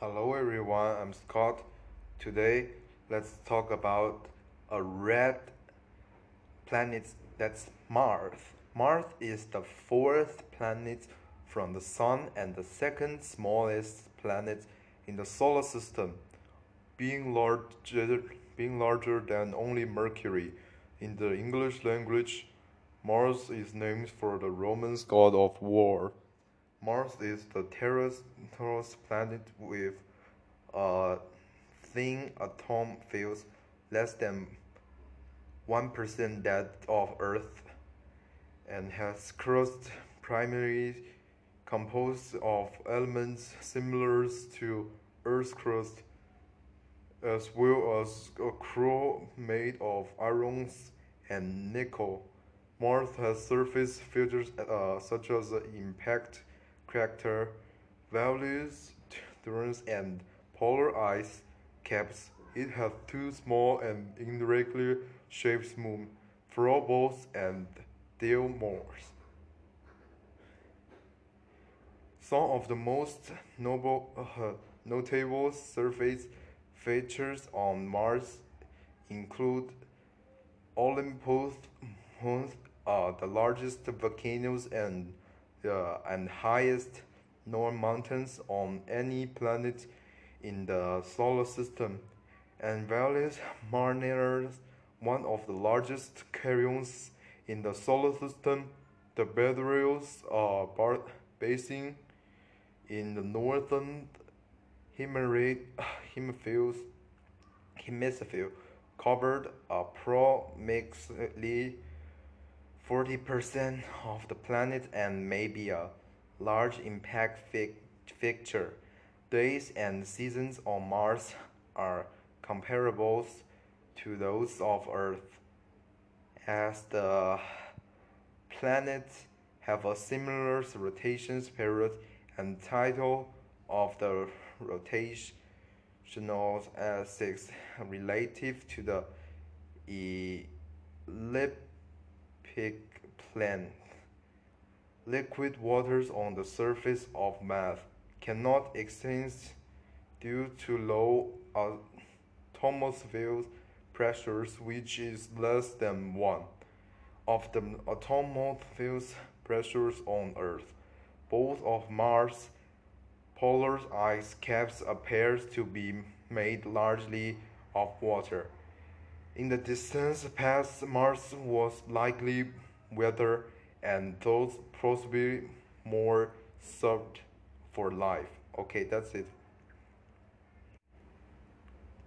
Hello everyone, I'm Scott. Today, let's talk about a red planet that's Mars. Mars is the fourth planet from the Sun and the second smallest planet in the solar system, being larger, being larger than only Mercury. In the English language, Mars is named for the Roman god of war. Mars is the terrestrial planet with a thin atom field less than 1% that of Earth and has crust primarily composed of elements similar to Earth's crust as well as a core made of iron and nickel. Mars has surface features uh, such as impact crater, valleys, dunes, and polar ice caps. It has two small and irregular shaped moons, Phobos and Deimos. Some of the most noble, uh, notable surface features on Mars include Olympus uh, the largest volcanoes and uh, and highest known mountains on any planet in the solar system, and Valles Marineris, one of the largest canyons in the solar system, the Bedros uh, Basin in the northern hemisphere, hemisphere covered approximately 40% of the planet and maybe a large impact fixture. Days and seasons on Mars are comparable to those of Earth, as the planets have a similar rotation period and title of the rotational axis relative to the Liquid waters on the surface of Mars cannot exist due to low atmospheric pressures which is less than 1 of the atmospheric pressures on Earth. Both of Mars' polar ice caps appear to be made largely of water. In the distance past, Mars was likely weather and those possibly more suited for life. Okay, that's it.